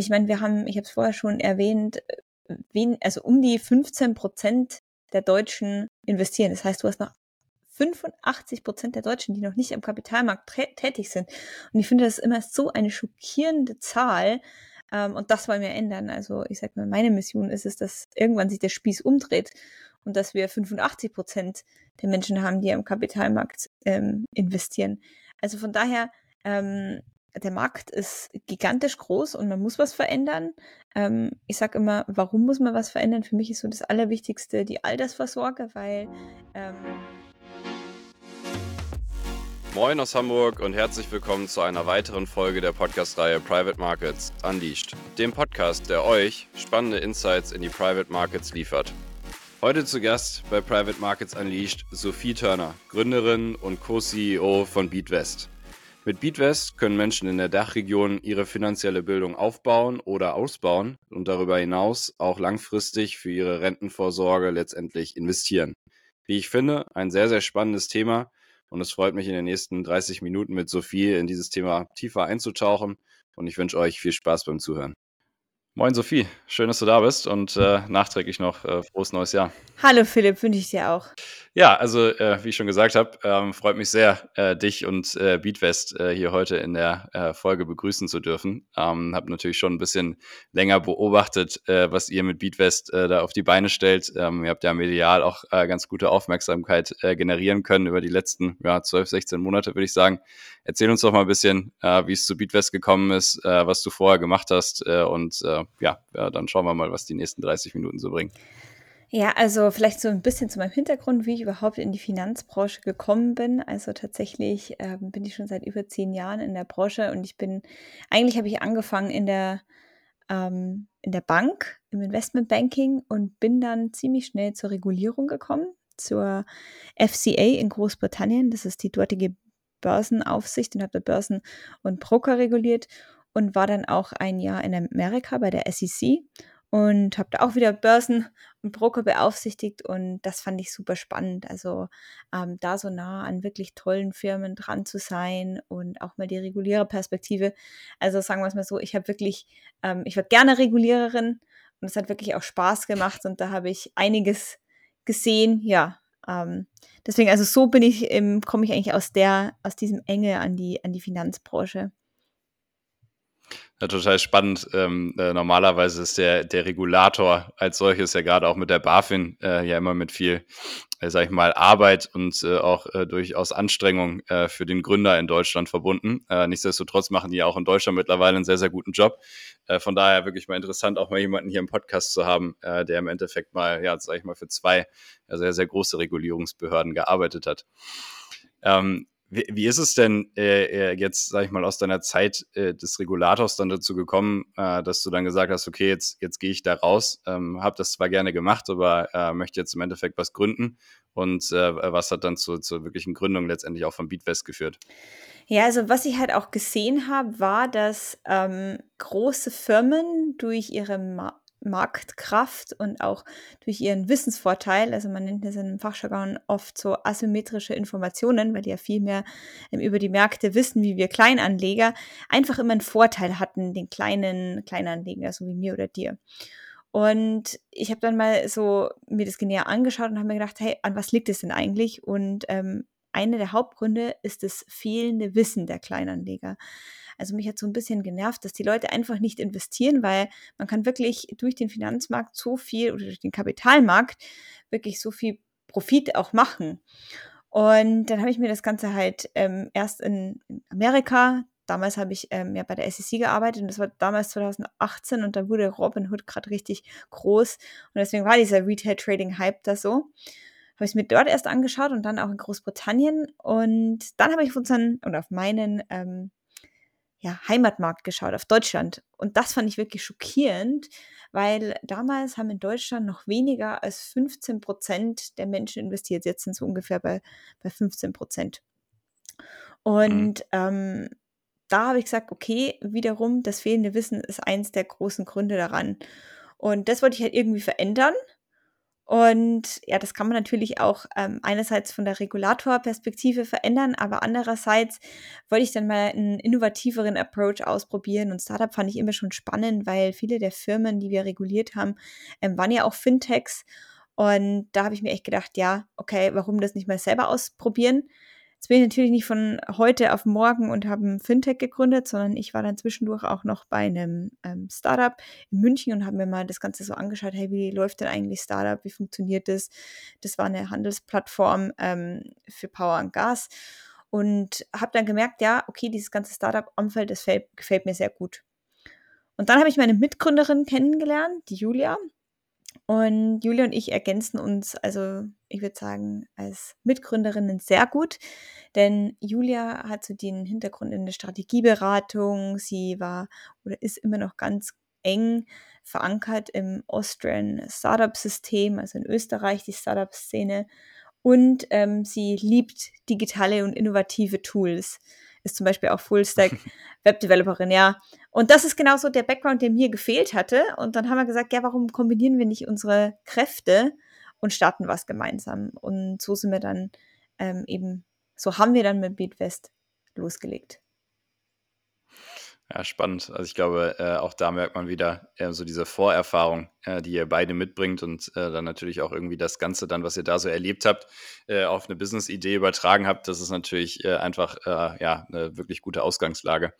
ich meine, wir haben, ich habe es vorher schon erwähnt, wen, also um die 15 Prozent der Deutschen investieren. Das heißt, du hast noch 85 Prozent der Deutschen, die noch nicht am Kapitalmarkt tätig sind. Und ich finde, das ist immer so eine schockierende Zahl. Ähm, und das wollen wir ändern. Also ich sag mal, meine Mission ist es, dass irgendwann sich der Spieß umdreht und dass wir 85 Prozent der Menschen haben, die am Kapitalmarkt ähm, investieren. Also von daher, ähm, der Markt ist gigantisch groß und man muss was verändern. Ähm, ich sage immer, warum muss man was verändern? Für mich ist so das Allerwichtigste die Altersvorsorge, weil ähm Moin aus Hamburg und herzlich willkommen zu einer weiteren Folge der Podcast-Reihe Private Markets Unleashed, dem Podcast, der euch spannende Insights in die Private Markets liefert. Heute zu Gast bei Private Markets Unleashed Sophie Turner, Gründerin und Co-CEO von BeatWest. Mit BeatWest können Menschen in der Dachregion ihre finanzielle Bildung aufbauen oder ausbauen und darüber hinaus auch langfristig für ihre Rentenvorsorge letztendlich investieren. Wie ich finde, ein sehr, sehr spannendes Thema, und es freut mich, in den nächsten 30 Minuten mit Sophie in dieses Thema tiefer einzutauchen. Und ich wünsche euch viel Spaß beim Zuhören. Moin Sophie, schön, dass du da bist und äh, nachträglich noch äh, frohes neues Jahr. Hallo Philipp, wünsche ich dir auch. Ja, also äh, wie ich schon gesagt habe, ähm, freut mich sehr, äh, dich und äh, Beatwest äh, hier heute in der äh, Folge begrüßen zu dürfen. Ähm, habe natürlich schon ein bisschen länger beobachtet, äh, was ihr mit Beatwest da auf die Beine stellt. Ähm, ihr habt ja medial auch ganz gute Aufmerksamkeit generieren können über die letzten ja, 12, 16 Monate, würde ich sagen. Erzähl uns doch mal ein bisschen, wie es zu Beatwest gekommen ist, was du vorher gemacht hast und ja, ja, dann schauen wir mal, was die nächsten 30 Minuten so bringen. Ja, also vielleicht so ein bisschen zu meinem Hintergrund, wie ich überhaupt in die Finanzbranche gekommen bin. Also tatsächlich ähm, bin ich schon seit über zehn Jahren in der Branche und ich bin, eigentlich habe ich angefangen in der, ähm, in der Bank, im Investmentbanking und bin dann ziemlich schnell zur Regulierung gekommen, zur FCA in Großbritannien. Das ist die dortige Börsenaufsicht und habe da Börsen und Broker reguliert und war dann auch ein Jahr in Amerika bei der SEC und habe da auch wieder Börsen und Broker beaufsichtigt und das fand ich super spannend. Also ähm, da so nah an wirklich tollen Firmen dran zu sein und auch mal die Reguliererperspektive. Also sagen wir es mal so, ich habe wirklich, ähm, ich war gerne Reguliererin und es hat wirklich auch Spaß gemacht und da habe ich einiges gesehen. Ja, ähm, deswegen also so bin ich, ähm, komme ich eigentlich aus der, aus diesem Enge an die an die Finanzbranche. Ja, total spannend. Ähm, äh, normalerweise ist der, der Regulator als solches ja gerade auch mit der BaFin äh, ja immer mit viel, äh, sag ich mal, Arbeit und äh, auch äh, durchaus Anstrengung äh, für den Gründer in Deutschland verbunden. Äh, nichtsdestotrotz machen die auch in Deutschland mittlerweile einen sehr, sehr guten Job. Von daher wirklich mal interessant, auch mal jemanden hier im Podcast zu haben, der im Endeffekt mal, ja, sag ich mal, für zwei sehr, sehr große Regulierungsbehörden gearbeitet hat. Ähm, wie, wie ist es denn äh, äh, jetzt, sag ich mal, aus deiner Zeit äh, des Regulators dann dazu gekommen, äh, dass du dann gesagt hast, okay, jetzt, jetzt gehe ich da raus, ähm, habe das zwar gerne gemacht, aber äh, möchte jetzt im Endeffekt was gründen. Und äh, was hat dann zu, zur wirklichen Gründung letztendlich auch von Beatwest geführt? Ja, also was ich halt auch gesehen habe, war, dass ähm, große Firmen durch ihre Ma Marktkraft und auch durch ihren Wissensvorteil, also man nennt das in einem Fachjargon oft so asymmetrische Informationen, weil die ja viel mehr ähm, über die Märkte wissen, wie wir Kleinanleger, einfach immer einen Vorteil hatten, den kleinen Kleinanleger, so wie mir oder dir. Und ich habe dann mal so mir das näher angeschaut und habe mir gedacht, hey, an was liegt es denn eigentlich? Und ähm, einer der Hauptgründe ist das fehlende Wissen der Kleinanleger. Also mich hat so ein bisschen genervt, dass die Leute einfach nicht investieren, weil man kann wirklich durch den Finanzmarkt so viel oder durch den Kapitalmarkt wirklich so viel Profit auch machen. Und dann habe ich mir das Ganze halt ähm, erst in, Amerika, damals habe ich ähm, ja bei der SEC gearbeitet und das war damals 2018 und da wurde Robinhood gerade richtig groß und deswegen war dieser Retail Trading Hype da so. Habe ich es mir dort erst angeschaut und dann auch in Großbritannien und dann habe ich auf unseren oder auf meinen ähm, ja, Heimatmarkt geschaut, auf Deutschland. Und das fand ich wirklich schockierend, weil damals haben in Deutschland noch weniger als 15 Prozent der Menschen investiert. Jetzt sind es ungefähr bei, bei 15 Prozent. Und mhm. ähm, da habe ich gesagt, okay, wiederum, das fehlende Wissen ist eins der großen Gründe daran. Und das wollte ich halt irgendwie verändern. Und ja, das kann man natürlich auch ähm, einerseits von der Regulatorperspektive verändern, aber andererseits wollte ich dann mal einen innovativeren Approach ausprobieren. Und Startup fand ich immer schon spannend, weil viele der Firmen, die wir reguliert haben, ähm, waren ja auch Fintechs. Und da habe ich mir echt gedacht, ja, okay, warum das nicht mal selber ausprobieren? Jetzt bin ich natürlich nicht von heute auf morgen und habe ein Fintech gegründet, sondern ich war dann zwischendurch auch noch bei einem ähm, Startup in München und habe mir mal das Ganze so angeschaut, hey, wie läuft denn eigentlich Startup, wie funktioniert das? Das war eine Handelsplattform ähm, für Power und Gas und habe dann gemerkt, ja, okay, dieses ganze Startup-Umfeld, das gefällt mir sehr gut. Und dann habe ich meine Mitgründerin kennengelernt, die Julia. Und Julia und ich ergänzen uns, also ich würde sagen, als Mitgründerinnen sehr gut, denn Julia hat so den Hintergrund in der Strategieberatung. Sie war oder ist immer noch ganz eng verankert im Austrian Startup-System, also in Österreich, die Startup-Szene. Und ähm, sie liebt digitale und innovative Tools ist zum Beispiel auch Fullstack Webdeveloperin, ja. Und das ist genauso der Background, der mir gefehlt hatte. Und dann haben wir gesagt, ja, warum kombinieren wir nicht unsere Kräfte und starten was gemeinsam? Und so sind wir dann ähm, eben, so haben wir dann mit Beatwest losgelegt. Ja, spannend. Also ich glaube, äh, auch da merkt man wieder äh, so diese Vorerfahrung, äh, die ihr beide mitbringt und äh, dann natürlich auch irgendwie das Ganze dann, was ihr da so erlebt habt, äh, auf eine Business-Idee übertragen habt. Das ist natürlich äh, einfach ja eine wirklich gute Ausgangslage.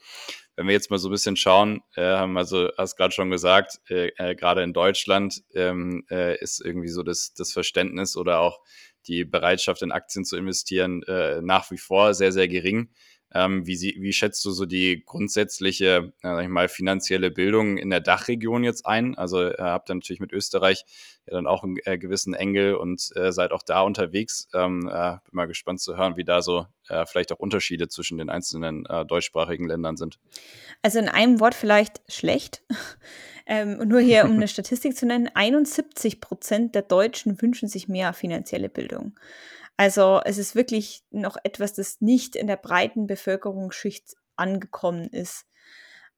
Wenn wir jetzt mal so ein bisschen schauen, haben also hast gerade schon gesagt, gerade in Deutschland ähm, ist irgendwie so das, das Verständnis oder auch die Bereitschaft in Aktien zu investieren nach wie vor sehr, sehr gering. Ähm, wie, sie, wie schätzt du so die grundsätzliche, äh, sag ich mal, finanzielle Bildung in der Dachregion jetzt ein? Also äh, habt ihr natürlich mit Österreich ja dann auch einen äh, gewissen Engel und äh, seid auch da unterwegs. Ähm, äh, bin mal gespannt zu hören, wie da so äh, vielleicht auch Unterschiede zwischen den einzelnen äh, deutschsprachigen Ländern sind. Also in einem Wort vielleicht schlecht. ähm, nur hier, um eine Statistik zu nennen, 71 Prozent der Deutschen wünschen sich mehr finanzielle Bildung. Also es ist wirklich noch etwas, das nicht in der breiten Bevölkerungsschicht angekommen ist.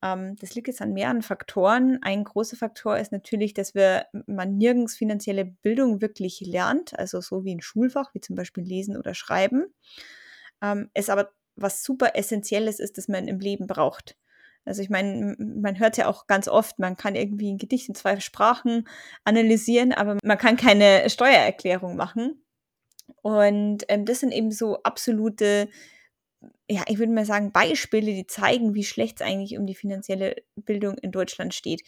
Ähm, das liegt jetzt an mehreren Faktoren. Ein großer Faktor ist natürlich, dass wir, man nirgends finanzielle Bildung wirklich lernt, also so wie ein Schulfach, wie zum Beispiel Lesen oder Schreiben. Ähm, es aber was super Essentielles ist, das man im Leben braucht. Also ich meine, man hört ja auch ganz oft, man kann irgendwie ein Gedicht in zwei Sprachen analysieren, aber man kann keine Steuererklärung machen. Und ähm, das sind eben so absolute, ja, ich würde mal sagen, Beispiele, die zeigen, wie schlecht es eigentlich um die finanzielle Bildung in Deutschland steht.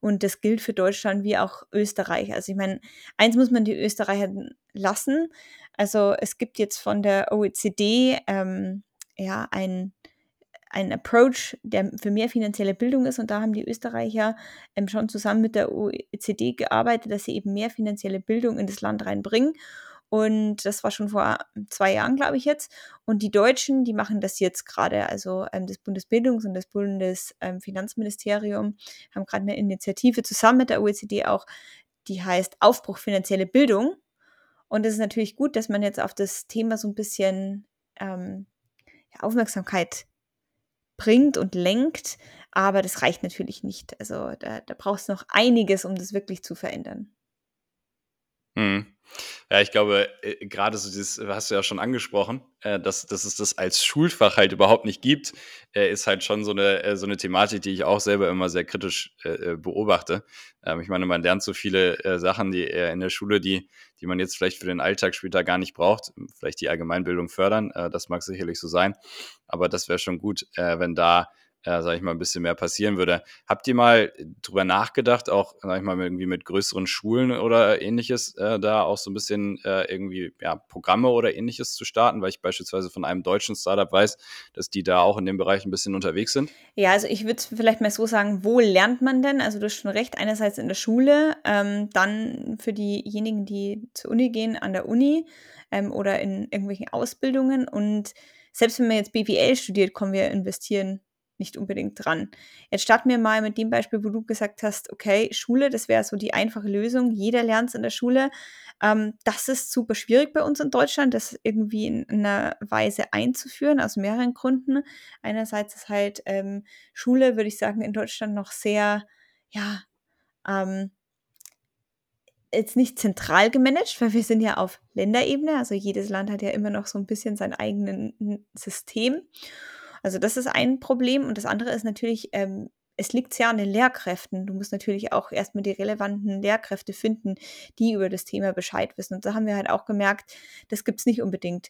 Und das gilt für Deutschland wie auch Österreich. Also ich meine, eins muss man die Österreicher lassen. Also es gibt jetzt von der OECD ähm, ja ein ein Approach, der für mehr finanzielle Bildung ist. Und da haben die Österreicher ähm, schon zusammen mit der OECD gearbeitet, dass sie eben mehr finanzielle Bildung in das Land reinbringen. Und das war schon vor zwei Jahren, glaube ich jetzt. Und die Deutschen, die machen das jetzt gerade. Also ähm, das Bundesbildungs- und das Bundesfinanzministerium ähm, haben gerade eine Initiative zusammen mit der OECD auch, die heißt Aufbruch finanzielle Bildung. Und es ist natürlich gut, dass man jetzt auf das Thema so ein bisschen ähm, Aufmerksamkeit bringt und lenkt. Aber das reicht natürlich nicht. Also da, da braucht es noch einiges, um das wirklich zu verändern. Mhm. Ja, ich glaube, äh, gerade so dieses, hast du ja schon angesprochen, äh, dass, dass es das als Schulfach halt überhaupt nicht gibt, äh, ist halt schon so eine, äh, so eine Thematik, die ich auch selber immer sehr kritisch äh, äh, beobachte. Ähm, ich meine, man lernt so viele Sachen, die in der Schule, die, die man jetzt vielleicht für den Alltag später gar nicht braucht, vielleicht die Allgemeinbildung fördern, das mag sicherlich so sein, aber das wäre schon gut, wenn da äh, sage ich mal, ein bisschen mehr passieren würde. Habt ihr mal drüber nachgedacht, auch, sag ich mal, irgendwie mit größeren Schulen oder ähnliches, äh, da auch so ein bisschen äh, irgendwie ja, Programme oder ähnliches zu starten, weil ich beispielsweise von einem deutschen Startup weiß, dass die da auch in dem Bereich ein bisschen unterwegs sind? Ja, also ich würde vielleicht mal so sagen, wo lernt man denn? Also du hast schon recht, einerseits in der Schule, ähm, dann für diejenigen, die zur Uni gehen, an der Uni ähm, oder in irgendwelchen Ausbildungen und selbst wenn man jetzt BWL studiert, kommen wir investieren nicht unbedingt dran. Jetzt starten wir mal mit dem Beispiel, wo du gesagt hast, okay, Schule, das wäre so die einfache Lösung. Jeder lernt es in der Schule. Ähm, das ist super schwierig bei uns in Deutschland, das irgendwie in einer Weise einzuführen, aus mehreren Gründen. Einerseits ist halt ähm, Schule, würde ich sagen, in Deutschland noch sehr, ja, ähm, jetzt nicht zentral gemanagt, weil wir sind ja auf Länderebene. Also jedes Land hat ja immer noch so ein bisschen sein eigenes System. Also das ist ein Problem. Und das andere ist natürlich, ähm, es liegt sehr an den Lehrkräften. Du musst natürlich auch erstmal die relevanten Lehrkräfte finden, die über das Thema Bescheid wissen. Und da haben wir halt auch gemerkt, das gibt es nicht unbedingt.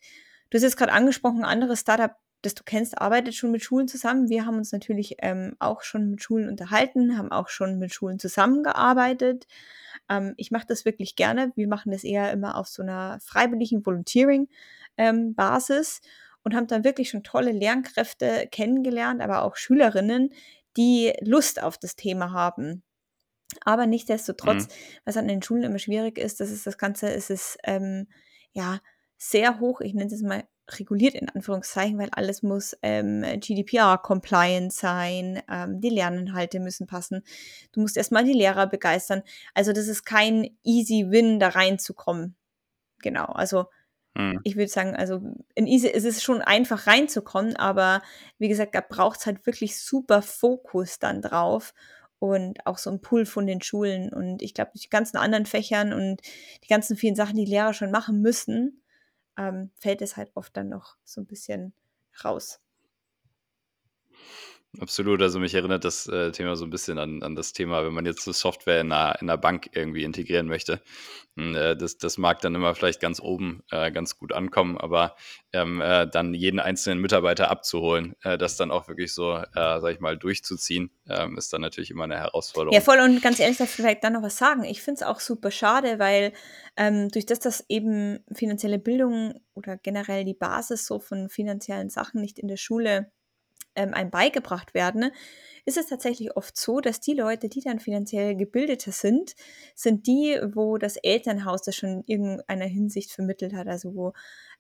Du hast jetzt gerade angesprochen, ein anderes Startup, das du kennst, arbeitet schon mit Schulen zusammen. Wir haben uns natürlich ähm, auch schon mit Schulen unterhalten, haben auch schon mit Schulen zusammengearbeitet. Ähm, ich mache das wirklich gerne. Wir machen das eher immer auf so einer freiwilligen Volunteering-Basis ähm, und haben dann wirklich schon tolle Lernkräfte kennengelernt, aber auch Schülerinnen, die Lust auf das Thema haben. Aber nichtsdestotrotz, mhm. was an den Schulen immer schwierig ist, das ist das Ganze, ist es ähm, ja sehr hoch, ich nenne es mal reguliert in Anführungszeichen, weil alles muss ähm, GDPR-compliant sein, ähm, die Lerninhalte müssen passen. Du musst erstmal die Lehrer begeistern. Also das ist kein easy Win, da reinzukommen. Genau, also hm. ich würde sagen, also in easy ist es schon einfach reinzukommen, aber wie gesagt, da braucht es halt wirklich super Fokus dann drauf und auch so ein Pool von den Schulen. Und ich glaube, die ganzen anderen Fächern und die ganzen vielen Sachen, die Lehrer schon machen müssen, ähm, fällt es halt oft dann noch so ein bisschen raus. Absolut, also mich erinnert das äh, Thema so ein bisschen an, an das Thema, wenn man jetzt so Software in einer, in einer Bank irgendwie integrieren möchte. Und, äh, das, das mag dann immer vielleicht ganz oben äh, ganz gut ankommen, aber ähm, äh, dann jeden einzelnen Mitarbeiter abzuholen, äh, das dann auch wirklich so, äh, sag ich mal, durchzuziehen, ähm, ist dann natürlich immer eine Herausforderung. Ja, voll und ganz ehrlich, darf ich vielleicht dann noch was sagen. Ich finde es auch super schade, weil ähm, durch das, dass eben finanzielle Bildung oder generell die Basis so von finanziellen Sachen nicht in der Schule ähm, einem beigebracht werden, ne, ist es tatsächlich oft so, dass die Leute, die dann finanziell gebildeter sind, sind die, wo das Elternhaus das schon in irgendeiner Hinsicht vermittelt hat, also wo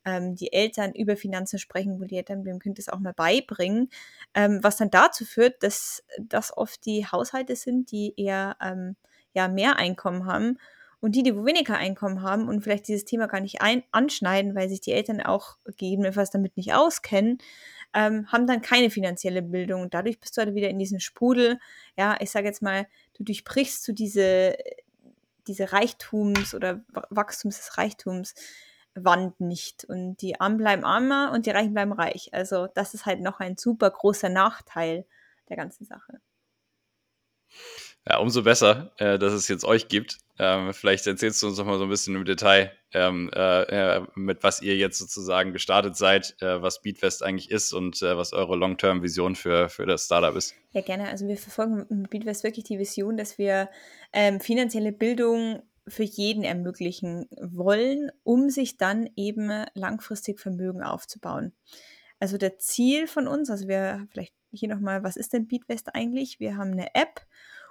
ähm, die Eltern über Finanzen sprechen, wo die Eltern dem Kind das auch mal beibringen, ähm, was dann dazu führt, dass das oft die Haushalte sind, die eher ähm, ja, mehr Einkommen haben und die, die weniger Einkommen haben und vielleicht dieses Thema gar nicht ein anschneiden, weil sich die Eltern auch gegebenenfalls damit nicht auskennen, ähm, haben dann keine finanzielle Bildung. Dadurch bist du halt wieder in diesem Sprudel. Ja, ich sage jetzt mal, du durchbrichst du diese, diese Reichtums- oder Wachstums des Reichtums. Wand nicht. Und die Armen bleiben armer und die Reichen bleiben reich. Also das ist halt noch ein super großer Nachteil der ganzen Sache. Ja, umso besser, äh, dass es jetzt euch gibt. Ähm, vielleicht erzählst du uns noch mal so ein bisschen im Detail, ähm, äh, mit was ihr jetzt sozusagen gestartet seid, äh, was Beatfest eigentlich ist und äh, was eure Long-Term-Vision für, für das Startup ist. Ja, gerne. Also wir verfolgen mit Beatfest wirklich die Vision, dass wir ähm, finanzielle Bildung für jeden ermöglichen wollen, um sich dann eben langfristig Vermögen aufzubauen. Also der Ziel von uns, also wir vielleicht hier nochmal, was ist denn Beatwest eigentlich? Wir haben eine App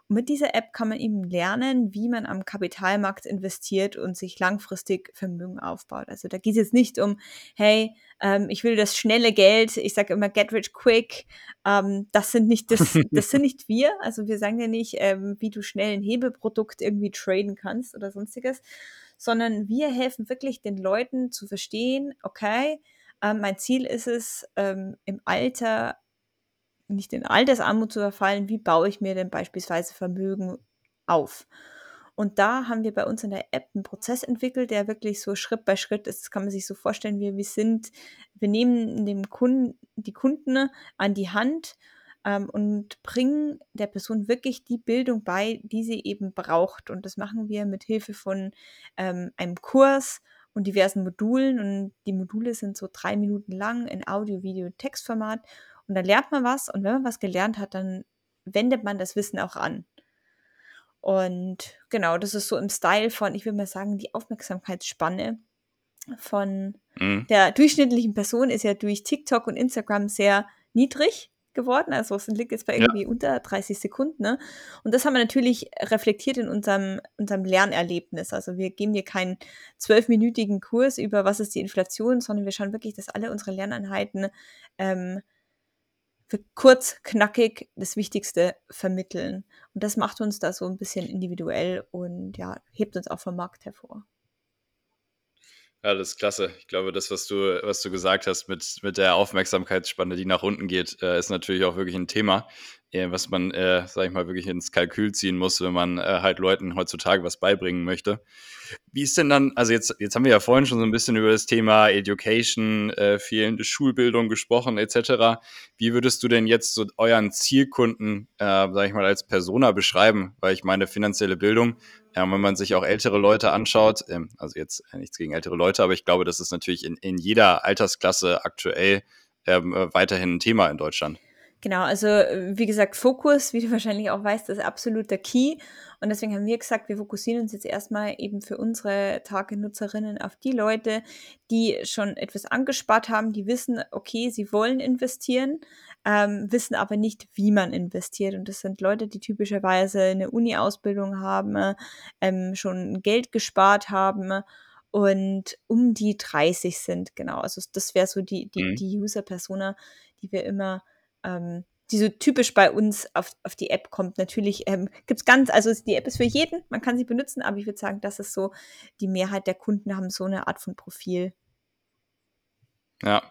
mit dieser App kann man eben lernen, wie man am Kapitalmarkt investiert und sich langfristig Vermögen aufbaut. Also da geht es jetzt nicht um, hey, ähm, ich will das schnelle Geld, ich sage immer get rich quick. Ähm, das sind nicht das, das sind nicht wir. Also wir sagen ja nicht, ähm, wie du schnell ein Hebeprodukt irgendwie traden kannst oder sonstiges, sondern wir helfen wirklich den Leuten zu verstehen, okay, ähm, mein Ziel ist es, ähm, im Alter nicht in Altersarmut zu verfallen, wie baue ich mir denn beispielsweise Vermögen auf? Und da haben wir bei uns in der App einen Prozess entwickelt, der wirklich so Schritt bei Schritt ist. Das kann man sich so vorstellen, wie wir sind. Wir nehmen dem Kunden, die Kunden an die Hand ähm, und bringen der Person wirklich die Bildung bei, die sie eben braucht. Und das machen wir mit Hilfe von ähm, einem Kurs und diversen Modulen. Und die Module sind so drei Minuten lang in Audio, Video, Textformat. Und dann lernt man was und wenn man was gelernt hat, dann wendet man das Wissen auch an. Und genau, das ist so im Style von, ich würde mal sagen, die Aufmerksamkeitsspanne von mhm. der durchschnittlichen Person ist ja durch TikTok und Instagram sehr niedrig geworden. Also es liegt jetzt bei irgendwie ja. unter 30 Sekunden. Ne? Und das haben wir natürlich reflektiert in unserem, unserem Lernerlebnis. Also wir geben hier keinen zwölfminütigen Kurs über was ist die Inflation, sondern wir schauen wirklich, dass alle unsere Lerneinheiten ähm, kurz, knackig das Wichtigste vermitteln. Und das macht uns da so ein bisschen individuell und ja, hebt uns auch vom Markt hervor. Ja, das ist klasse. Ich glaube, das, was du, was du gesagt hast mit, mit der Aufmerksamkeitsspanne, die nach unten geht, äh, ist natürlich auch wirklich ein Thema. Was man, äh, sag ich mal, wirklich ins Kalkül ziehen muss, wenn man äh, halt Leuten heutzutage was beibringen möchte. Wie ist denn dann, also jetzt, jetzt haben wir ja vorhin schon so ein bisschen über das Thema Education, äh, fehlende Schulbildung gesprochen, etc. Wie würdest du denn jetzt so euren Zielkunden, äh, sag ich mal, als Persona beschreiben? Weil ich meine, finanzielle Bildung, ja, wenn man sich auch ältere Leute anschaut, ähm, also jetzt äh, nichts gegen ältere Leute, aber ich glaube, das ist natürlich in, in jeder Altersklasse aktuell ähm, äh, weiterhin ein Thema in Deutschland. Genau, also wie gesagt, Fokus, wie du wahrscheinlich auch weißt, ist absoluter Key. Und deswegen haben wir gesagt, wir fokussieren uns jetzt erstmal eben für unsere Tagenutzerinnen auf die Leute, die schon etwas angespart haben, die wissen, okay, sie wollen investieren, ähm, wissen aber nicht, wie man investiert. Und das sind Leute, die typischerweise eine Uni-Ausbildung haben, ähm, schon Geld gespart haben und um die 30 sind, genau. Also das wäre so die, die, mhm. die User-Persona, die wir immer ähm, die so typisch bei uns auf, auf die App kommt. Natürlich ähm, gibt es ganz, also die App ist für jeden, man kann sie benutzen, aber ich würde sagen, das ist so, die Mehrheit der Kunden haben so eine Art von Profil. Ja,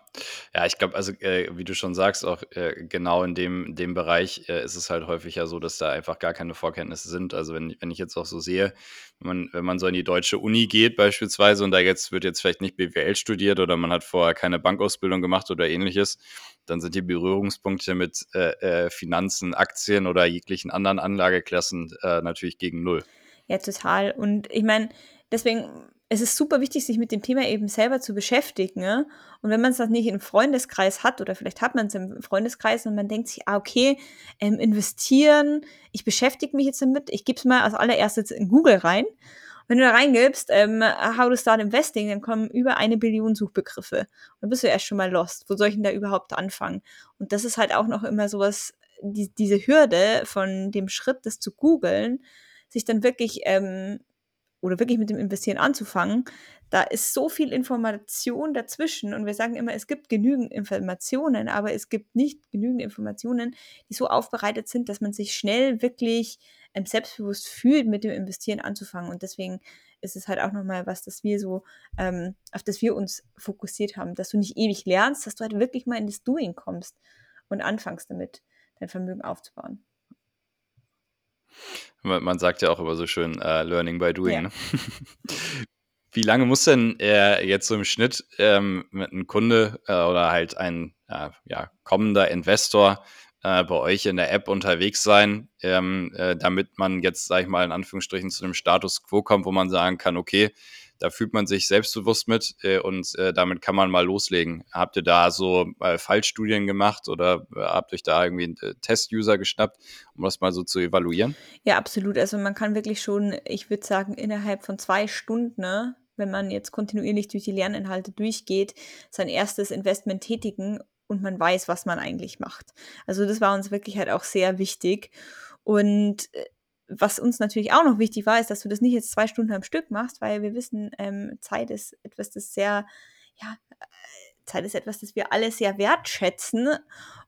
ja, ich glaube, also äh, wie du schon sagst, auch äh, genau in dem, dem Bereich äh, ist es halt häufig ja so, dass da einfach gar keine Vorkenntnisse sind. Also wenn, wenn ich jetzt auch so sehe, wenn man, wenn man so in die deutsche Uni geht beispielsweise und da jetzt wird jetzt vielleicht nicht BWL studiert oder man hat vorher keine Bankausbildung gemacht oder ähnliches, dann sind die Berührungspunkte mit äh, äh, Finanzen, Aktien oder jeglichen anderen Anlageklassen äh, natürlich gegen null. Ja, total. Und ich meine, deswegen es ist super wichtig, sich mit dem Thema eben selber zu beschäftigen. Ne? Und wenn man es dann nicht im Freundeskreis hat oder vielleicht hat man es im Freundeskreis und man denkt sich, ah, okay, ähm, investieren, ich beschäftige mich jetzt damit, ich gebe es mal als allererstes in Google rein. Wenn du da reingibst, ähm, how to start investing, dann kommen über eine Billion Suchbegriffe. Und dann bist du erst schon mal lost. Wo soll ich denn da überhaupt anfangen? Und das ist halt auch noch immer sowas, die, diese Hürde von dem Schritt, das zu googeln, sich dann wirklich ähm, oder wirklich mit dem Investieren anzufangen, da ist so viel Information dazwischen und wir sagen immer, es gibt genügend Informationen, aber es gibt nicht genügend Informationen, die so aufbereitet sind, dass man sich schnell wirklich ähm, selbstbewusst fühlt, mit dem Investieren anzufangen. Und deswegen ist es halt auch nochmal was, dass wir so, ähm, auf das wir uns fokussiert haben, dass du nicht ewig lernst, dass du halt wirklich mal in das Doing kommst und anfängst damit, dein Vermögen aufzubauen. Man sagt ja auch immer so schön, äh, Learning by Doing. Ja. Ne? Wie lange muss denn äh, jetzt so im Schnitt ähm, ein Kunde äh, oder halt ein äh, ja, kommender Investor äh, bei euch in der App unterwegs sein, ähm, äh, damit man jetzt, sag ich mal, in Anführungsstrichen zu einem Status quo kommt, wo man sagen kann, okay, da fühlt man sich selbstbewusst mit äh, und äh, damit kann man mal loslegen. Habt ihr da so äh, Fallstudien gemacht oder äh, habt euch da irgendwie einen äh, Test-User geschnappt, um das mal so zu evaluieren? Ja, absolut. Also man kann wirklich schon, ich würde sagen, innerhalb von zwei Stunden, ne, wenn man jetzt kontinuierlich durch die Lerninhalte durchgeht, sein erstes Investment tätigen und man weiß, was man eigentlich macht. Also das war uns wirklich halt auch sehr wichtig. Und äh, was uns natürlich auch noch wichtig war, ist, dass du das nicht jetzt zwei Stunden am Stück machst, weil wir wissen, ähm, Zeit ist etwas, das sehr, ja, äh, Zeit ist etwas, das wir alle sehr wertschätzen.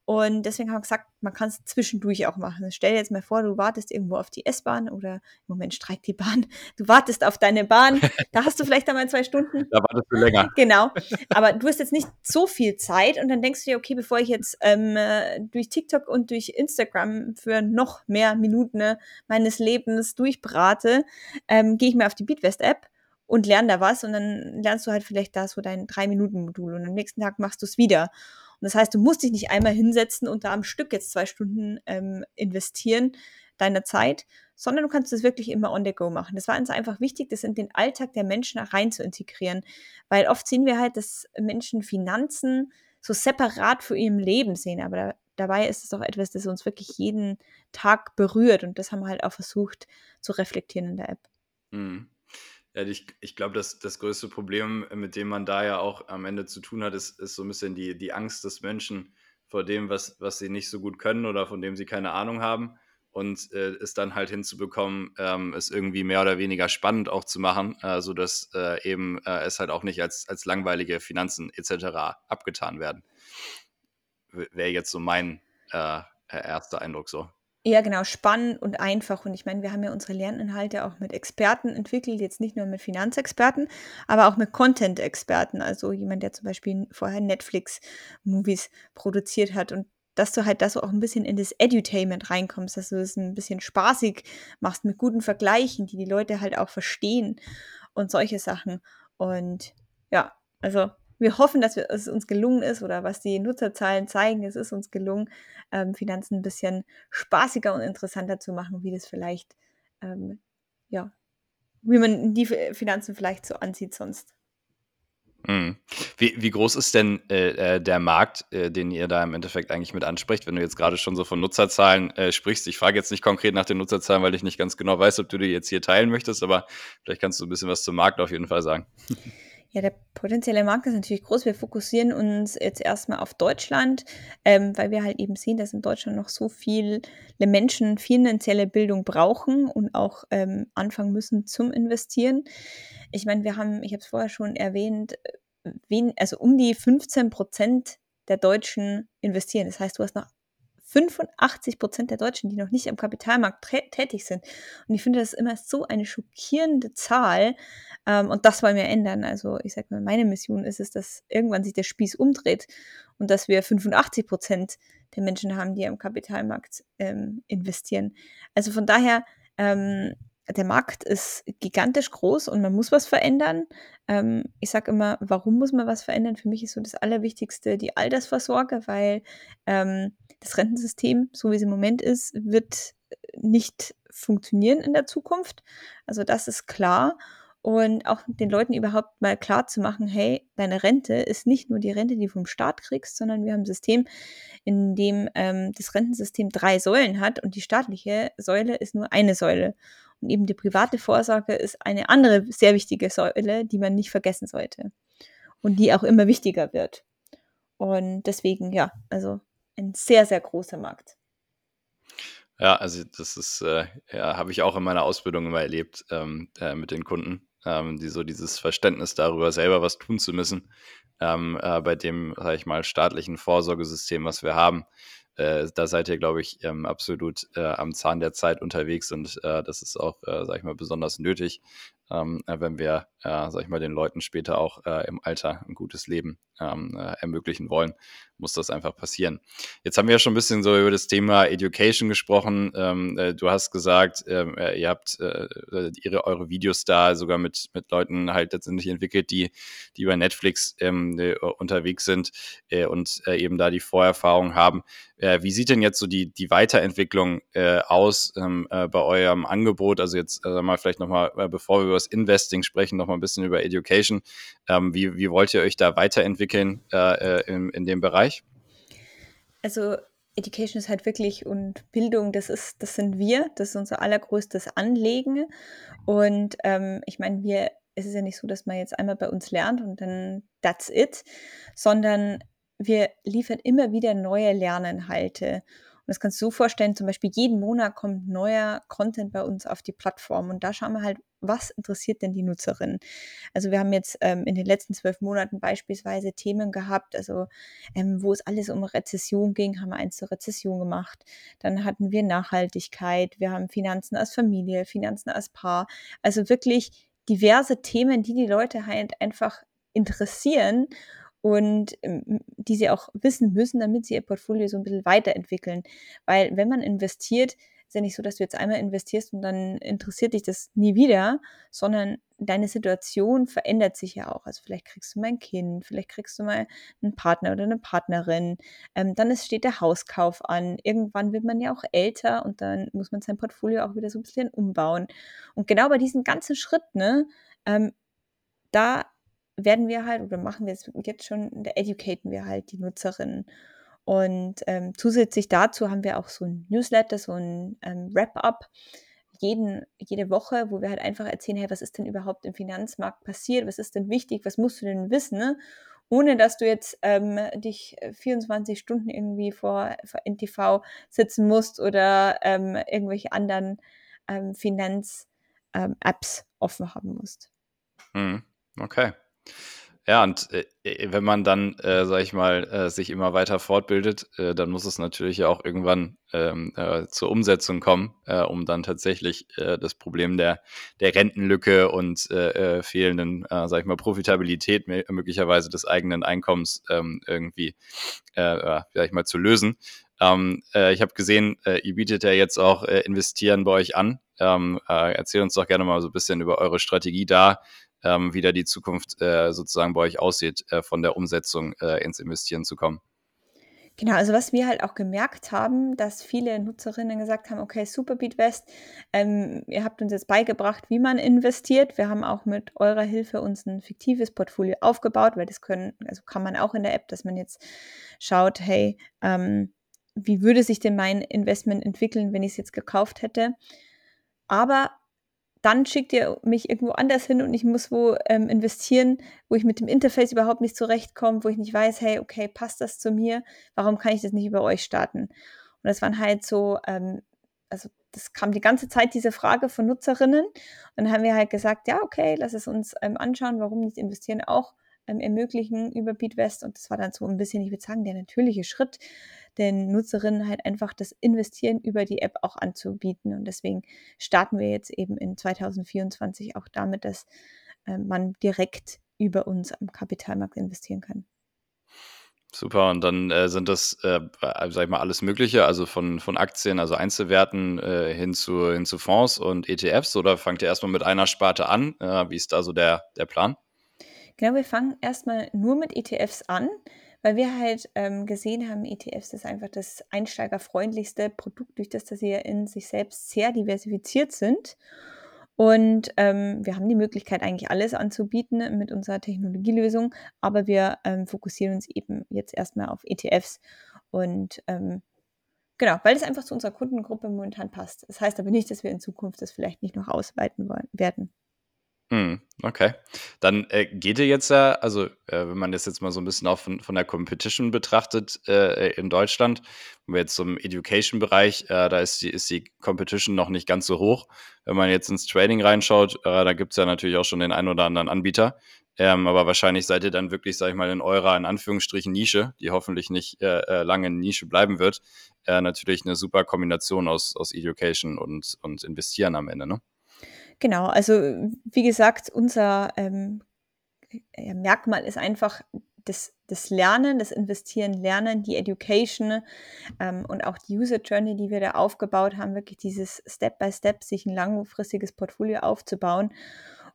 Und deswegen haben wir gesagt, man kann es zwischendurch auch machen. Stell dir jetzt mal vor, du wartest irgendwo auf die S-Bahn oder im Moment streikt die Bahn. Du wartest auf deine Bahn. Da hast du vielleicht einmal zwei Stunden. Da wartest du länger. Genau. Aber du hast jetzt nicht so viel Zeit und dann denkst du dir, okay, bevor ich jetzt ähm, durch TikTok und durch Instagram für noch mehr Minuten äh, meines Lebens durchbrate, ähm, gehe ich mal auf die Beatwest-App und lerne da was und dann lernst du halt vielleicht da so dein Drei-Minuten-Modul und am nächsten Tag machst du es wieder. Und das heißt, du musst dich nicht einmal hinsetzen und da am Stück jetzt zwei Stunden ähm, investieren deiner Zeit, sondern du kannst das wirklich immer on the go machen. Das war uns einfach wichtig, das in den Alltag der Menschen rein zu integrieren, weil oft sehen wir halt, dass Menschen Finanzen so separat für ihrem Leben sehen, aber da, dabei ist es doch etwas, das uns wirklich jeden Tag berührt und das haben wir halt auch versucht zu reflektieren in der App. Mhm. Ja, ich, ich glaube, das, das größte Problem, mit dem man da ja auch am Ende zu tun hat, ist, ist so ein bisschen die, die Angst des Menschen vor dem, was, was sie nicht so gut können oder von dem sie keine Ahnung haben. Und äh, es dann halt hinzubekommen, ähm, es irgendwie mehr oder weniger spannend auch zu machen, äh, sodass äh, eben äh, es halt auch nicht als, als langweilige Finanzen etc. abgetan werden. Wäre jetzt so mein äh, erster Eindruck so. Ja, genau, spannend und einfach. Und ich meine, wir haben ja unsere Lerninhalte auch mit Experten entwickelt, jetzt nicht nur mit Finanzexperten, aber auch mit Content-Experten. Also jemand, der zum Beispiel vorher Netflix-Movies produziert hat. Und dass du halt da so auch ein bisschen in das Edutainment reinkommst, dass du das ein bisschen spaßig machst mit guten Vergleichen, die die Leute halt auch verstehen und solche Sachen. Und ja, also wir hoffen, dass es uns gelungen ist oder was die Nutzerzahlen zeigen, es ist uns gelungen, ähm, Finanzen ein bisschen spaßiger und interessanter zu machen, wie das vielleicht, ähm, ja, wie man die Finanzen vielleicht so ansieht sonst. Mhm. Wie, wie groß ist denn äh, äh, der Markt, äh, den ihr da im Endeffekt eigentlich mit anspricht, wenn du jetzt gerade schon so von Nutzerzahlen äh, sprichst? Ich frage jetzt nicht konkret nach den Nutzerzahlen, weil ich nicht ganz genau weiß, ob du die jetzt hier teilen möchtest, aber vielleicht kannst du ein bisschen was zum Markt auf jeden Fall sagen. Ja, der potenzielle Markt ist natürlich groß. Wir fokussieren uns jetzt erstmal auf Deutschland, ähm, weil wir halt eben sehen, dass in Deutschland noch so viele Menschen finanzielle Bildung brauchen und auch ähm, anfangen müssen zum Investieren. Ich meine, wir haben, ich habe es vorher schon erwähnt, wen, also um die 15 Prozent der Deutschen investieren. Das heißt, du hast noch 85 Prozent der Deutschen, die noch nicht am Kapitalmarkt tätig sind. Und ich finde das immer so eine schockierende Zahl. Ähm, und das wollen wir ändern. Also ich sage mal, meine Mission ist es, dass irgendwann sich der Spieß umdreht und dass wir 85 Prozent der Menschen haben, die am Kapitalmarkt ähm, investieren. Also von daher ähm, der Markt ist gigantisch groß und man muss was verändern. Ähm, ich sage immer, warum muss man was verändern? Für mich ist so das Allerwichtigste die Altersvorsorge, weil ähm, das Rentensystem, so wie es im Moment ist, wird nicht funktionieren in der Zukunft. Also das ist klar. Und auch den Leuten überhaupt mal klar zu machen, hey, deine Rente ist nicht nur die Rente, die du vom Staat kriegst, sondern wir haben ein System, in dem ähm, das Rentensystem drei Säulen hat und die staatliche Säule ist nur eine Säule. Und eben die private Vorsorge ist eine andere sehr wichtige Säule, die man nicht vergessen sollte. Und die auch immer wichtiger wird. Und deswegen, ja, also ein sehr, sehr großer Markt. Ja, also das ist, äh, ja, habe ich auch in meiner Ausbildung immer erlebt ähm, äh, mit den Kunden, ähm, die so dieses Verständnis darüber, selber was tun zu müssen, ähm, äh, bei dem, sage ich mal, staatlichen Vorsorgesystem, was wir haben, äh, da seid ihr, glaube ich, ähm, absolut äh, am Zahn der Zeit unterwegs und äh, das ist auch, äh, sag ich mal, besonders nötig, ähm, äh, wenn wir, äh, sag ich mal, den Leuten später auch äh, im Alter ein gutes Leben ähm, äh, ermöglichen wollen, muss das einfach passieren. Jetzt haben wir ja schon ein bisschen so über das Thema Education gesprochen. Ähm, äh, du hast gesagt, ähm, äh, ihr habt äh, ihre, eure Videos da sogar mit, mit Leuten halt letztendlich entwickelt, die, die bei Netflix ähm, äh, unterwegs sind äh, und äh, eben da die Vorerfahrung haben. Wie sieht denn jetzt so die, die Weiterentwicklung aus ähm, äh, bei eurem Angebot? Also jetzt äh, mal vielleicht nochmal, äh, bevor wir über das Investing sprechen, nochmal ein bisschen über Education. Ähm, wie, wie wollt ihr euch da weiterentwickeln in, in dem Bereich? Also Education ist halt wirklich und Bildung, das ist, das sind wir, das ist unser allergrößtes Anliegen. Und ähm, ich meine, wir, es ist ja nicht so, dass man jetzt einmal bei uns lernt und dann that's it, sondern wir liefern immer wieder neue Lerninhalte. Und das kannst du so vorstellen, zum Beispiel jeden Monat kommt neuer Content bei uns auf die Plattform und da schauen wir halt, was interessiert denn die Nutzerin? Also wir haben jetzt ähm, in den letzten zwölf Monaten beispielsweise Themen gehabt, also ähm, wo es alles um Rezession ging, haben wir eins zur Rezession gemacht. Dann hatten wir Nachhaltigkeit, wir haben Finanzen als Familie, Finanzen als Paar. Also wirklich diverse Themen, die die Leute halt einfach interessieren und ähm, die sie auch wissen müssen, damit sie ihr Portfolio so ein bisschen weiterentwickeln. Weil wenn man investiert, ist ja nicht so, dass du jetzt einmal investierst und dann interessiert dich das nie wieder, sondern deine Situation verändert sich ja auch. Also vielleicht kriegst du mal ein Kind, vielleicht kriegst du mal einen Partner oder eine Partnerin. Ähm, dann ist, steht der Hauskauf an. Irgendwann wird man ja auch älter und dann muss man sein Portfolio auch wieder so ein bisschen umbauen. Und genau bei diesen ganzen Schritten, ne, ähm, da werden wir halt oder machen wir es jetzt schon, da educaten wir halt die Nutzerinnen. Und ähm, zusätzlich dazu haben wir auch so ein Newsletter, so ein ähm, Wrap-up jede Woche, wo wir halt einfach erzählen, hey, was ist denn überhaupt im Finanzmarkt passiert? Was ist denn wichtig? Was musst du denn wissen? Ne? Ohne dass du jetzt ähm, dich 24 Stunden irgendwie vor, vor NTV sitzen musst oder ähm, irgendwelche anderen ähm, Finanz-Apps ähm, offen haben musst. Hm, okay. Ja, und äh, äh, wenn man dann, äh, sage ich mal, äh, sich immer weiter fortbildet, äh, dann muss es natürlich ja auch irgendwann ähm, äh, zur Umsetzung kommen, äh, um dann tatsächlich das Problem der, der Rentenlücke und fehlenden, äh, sag ich mal, Profitabilität möglicherweise des eigenen Einkommens ähm, irgendwie, äh, sag ich mal, zu lösen. Ähm, äh, ich habe gesehen, ihr bietet ja jetzt auch Investieren bei euch an. Ähm, äh, erzähl uns doch gerne mal so ein bisschen über eure Strategie da, ähm, wie da die Zukunft äh, sozusagen bei euch aussieht, äh, von der Umsetzung äh, ins Investieren zu kommen. Genau, also was wir halt auch gemerkt haben, dass viele Nutzerinnen gesagt haben, okay, super BeatWest, ähm, ihr habt uns jetzt beigebracht, wie man investiert. Wir haben auch mit eurer Hilfe uns ein fiktives Portfolio aufgebaut, weil das können, also kann man auch in der App, dass man jetzt schaut, hey, ähm, wie würde sich denn mein Investment entwickeln, wenn ich es jetzt gekauft hätte? Aber dann schickt ihr mich irgendwo anders hin und ich muss wo ähm, investieren, wo ich mit dem Interface überhaupt nicht zurechtkomme, wo ich nicht weiß, hey, okay, passt das zu mir? Warum kann ich das nicht über euch starten? Und das waren halt so, ähm, also das kam die ganze Zeit diese Frage von Nutzerinnen und dann haben wir halt gesagt, ja, okay, lass es uns ähm, anschauen, warum nicht investieren auch ähm, ermöglichen über BeatWest und das war dann so ein bisschen, ich würde sagen, der natürliche Schritt, den Nutzerinnen halt einfach das Investieren über die App auch anzubieten. Und deswegen starten wir jetzt eben in 2024 auch damit, dass äh, man direkt über uns am Kapitalmarkt investieren kann. Super, und dann äh, sind das, äh, sag ich mal, alles Mögliche, also von, von Aktien, also Einzelwerten äh, hin, zu, hin zu Fonds und ETFs oder fangt ihr erstmal mit einer Sparte an? Äh, wie ist da so der, der Plan? Genau, wir fangen erstmal nur mit ETFs an weil wir halt ähm, gesehen haben, ETFs ist einfach das einsteigerfreundlichste Produkt, durch das, dass sie in sich selbst sehr diversifiziert sind. Und ähm, wir haben die Möglichkeit, eigentlich alles anzubieten mit unserer Technologielösung, aber wir ähm, fokussieren uns eben jetzt erstmal auf ETFs und ähm, genau, weil es einfach zu unserer Kundengruppe momentan passt. Das heißt aber nicht, dass wir in Zukunft das vielleicht nicht noch ausweiten wollen, werden. Mhm, okay. Dann äh, geht ihr jetzt ja, also äh, wenn man das jetzt mal so ein bisschen auch von, von der Competition betrachtet äh, in Deutschland, wenn wir jetzt zum Education-Bereich, äh, da ist die, ist die Competition noch nicht ganz so hoch. Wenn man jetzt ins Trading reinschaut, äh, da gibt es ja natürlich auch schon den einen oder anderen Anbieter. Ähm, aber wahrscheinlich seid ihr dann wirklich, sag ich mal, in eurer, in Anführungsstrichen, Nische, die hoffentlich nicht äh, äh lange in Nische bleiben wird, äh, natürlich eine super Kombination aus, aus Education und, und Investieren am Ende, ne? Genau, also wie gesagt, unser ähm, äh, Merkmal ist einfach das, das Lernen, das Investieren, Lernen, die Education ähm, und auch die User Journey, die wir da aufgebaut haben, wirklich dieses Step by Step, sich ein langfristiges Portfolio aufzubauen.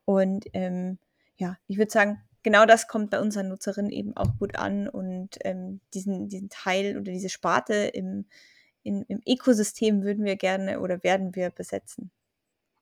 Und ähm, ja, ich würde sagen, genau das kommt bei unseren Nutzerinnen eben auch gut an und ähm, diesen, diesen Teil oder diese Sparte im, in, im Ökosystem würden wir gerne oder werden wir besetzen.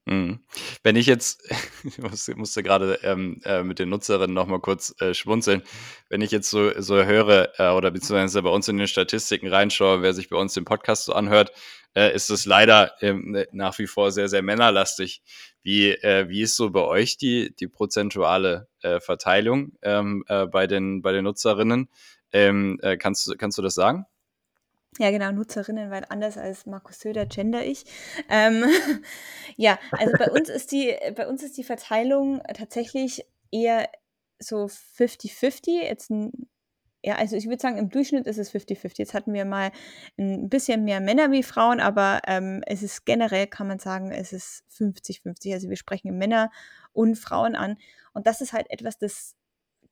Mhm. Wenn ich jetzt, ich musste, musste gerade ähm, äh, mit den Nutzerinnen noch mal kurz äh, schmunzeln, wenn ich jetzt so, so höre äh, oder beziehungsweise bei uns in den Statistiken reinschaue, wer sich bei uns den Podcast so anhört, äh, ist es leider ähm, nach wie vor sehr, sehr männerlastig. Wie, äh, wie ist so bei euch die, die prozentuale äh, Verteilung ähm, bei, den, bei den Nutzerinnen? Ähm, kannst, kannst du das sagen? Ja, genau, Nutzerinnen, weil anders als Markus Söder gender ich. Ähm, ja, also bei uns ist die, bei uns ist die Verteilung tatsächlich eher so 50-50. Jetzt ja, also ich würde sagen, im Durchschnitt ist es 50-50. Jetzt hatten wir mal ein bisschen mehr Männer wie Frauen, aber ähm, es ist generell, kann man sagen, es ist 50-50. Also wir sprechen Männer und Frauen an. Und das ist halt etwas, das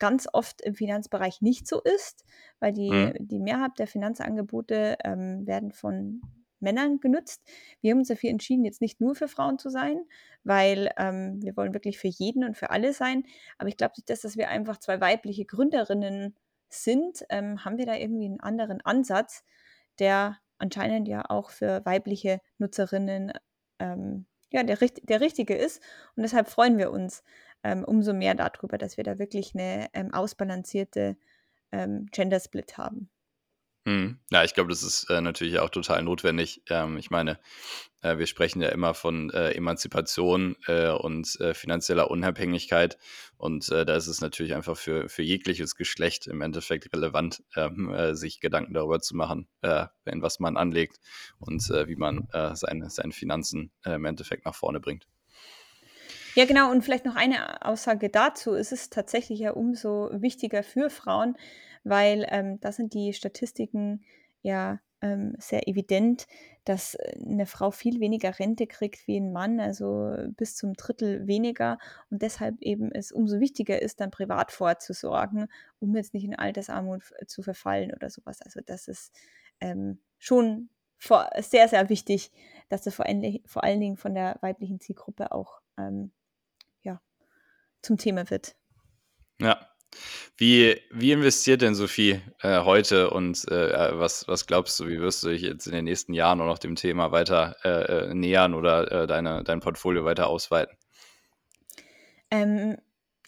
ganz oft im Finanzbereich nicht so ist, weil die, mhm. die Mehrheit der Finanzangebote ähm, werden von Männern genutzt. Wir haben uns dafür entschieden, jetzt nicht nur für Frauen zu sein, weil ähm, wir wollen wirklich für jeden und für alle sein. Aber ich glaube, durch das, dass wir einfach zwei weibliche Gründerinnen sind, ähm, haben wir da irgendwie einen anderen Ansatz, der anscheinend ja auch für weibliche Nutzerinnen ähm, ja, der, der richtige ist. Und deshalb freuen wir uns, ähm, umso mehr darüber, dass wir da wirklich eine ähm, ausbalancierte ähm, Gender Split haben. Mhm. Ja, ich glaube, das ist äh, natürlich auch total notwendig. Ähm, ich meine, äh, wir sprechen ja immer von äh, Emanzipation äh, und äh, finanzieller Unabhängigkeit. Und äh, da ist es natürlich einfach für, für jegliches Geschlecht im Endeffekt relevant, ähm, sich Gedanken darüber zu machen, in was man anlegt und wie man seine, seine Finanzen im Endeffekt nach vorne bringt. Ja, genau. Und vielleicht noch eine Aussage dazu. Es ist tatsächlich ja umso wichtiger für Frauen, weil ähm, da sind die Statistiken ja ähm, sehr evident, dass eine Frau viel weniger Rente kriegt wie ein Mann, also bis zum Drittel weniger. Und deshalb eben es umso wichtiger ist, dann privat vorzusorgen, um jetzt nicht in Altersarmut zu verfallen oder sowas. Also das ist ähm, schon vor, sehr, sehr wichtig, dass das vor, vor allen Dingen von der weiblichen Zielgruppe auch ähm, zum Thema wird. Ja. Wie, wie investiert denn Sophie äh, heute und äh, was, was glaubst du, wie wirst du dich jetzt in den nächsten Jahren auch noch dem Thema weiter äh, äh nähern oder äh, deine, dein Portfolio weiter ausweiten? Ähm,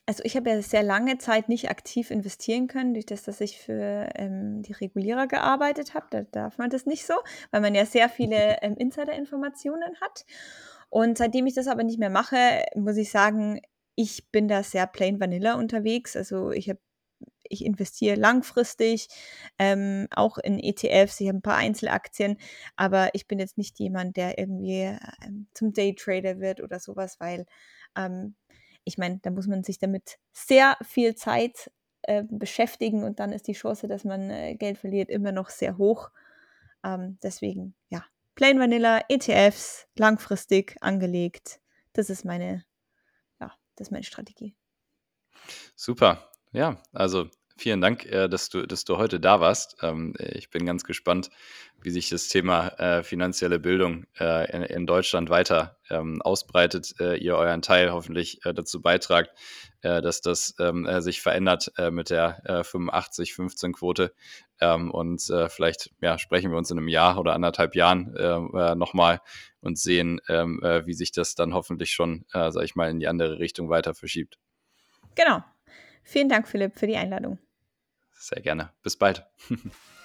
also ich habe ja sehr lange Zeit nicht aktiv investieren können, durch das, dass ich für ähm, die Regulierer gearbeitet habe. Da darf man das nicht so, weil man ja sehr viele ähm, Insider-Informationen hat. Und seitdem ich das aber nicht mehr mache, muss ich sagen, ich bin da sehr plain vanilla unterwegs. Also ich habe ich investiere langfristig, ähm, auch in ETFs, ich habe ein paar Einzelaktien, aber ich bin jetzt nicht jemand, der irgendwie ähm, zum Daytrader wird oder sowas, weil ähm, ich meine, da muss man sich damit sehr viel Zeit äh, beschäftigen und dann ist die Chance, dass man äh, Geld verliert, immer noch sehr hoch. Ähm, deswegen, ja, Plain Vanilla, ETFs, langfristig angelegt. Das ist meine, das ist meine Strategie. Super. Ja, also Vielen Dank, äh, dass du, dass du heute da warst. Ähm, ich bin ganz gespannt, wie sich das Thema äh, finanzielle Bildung äh, in, Deutschland weiter ähm, ausbreitet. Ihr euren Teil hoffentlich dazu beitragt, dass das ähm, sich verändert mit der 85-15-Quote. Ähm, und vielleicht ja, sprechen wir uns in einem Jahr oder anderthalb Jahren nochmal und sehen, wie sich das dann hoffentlich schon, sag ich mal, in die andere Richtung weiter verschiebt. Genau. Vielen Dank, Philipp, für die Einladung. Sehr gerne. Bis bald.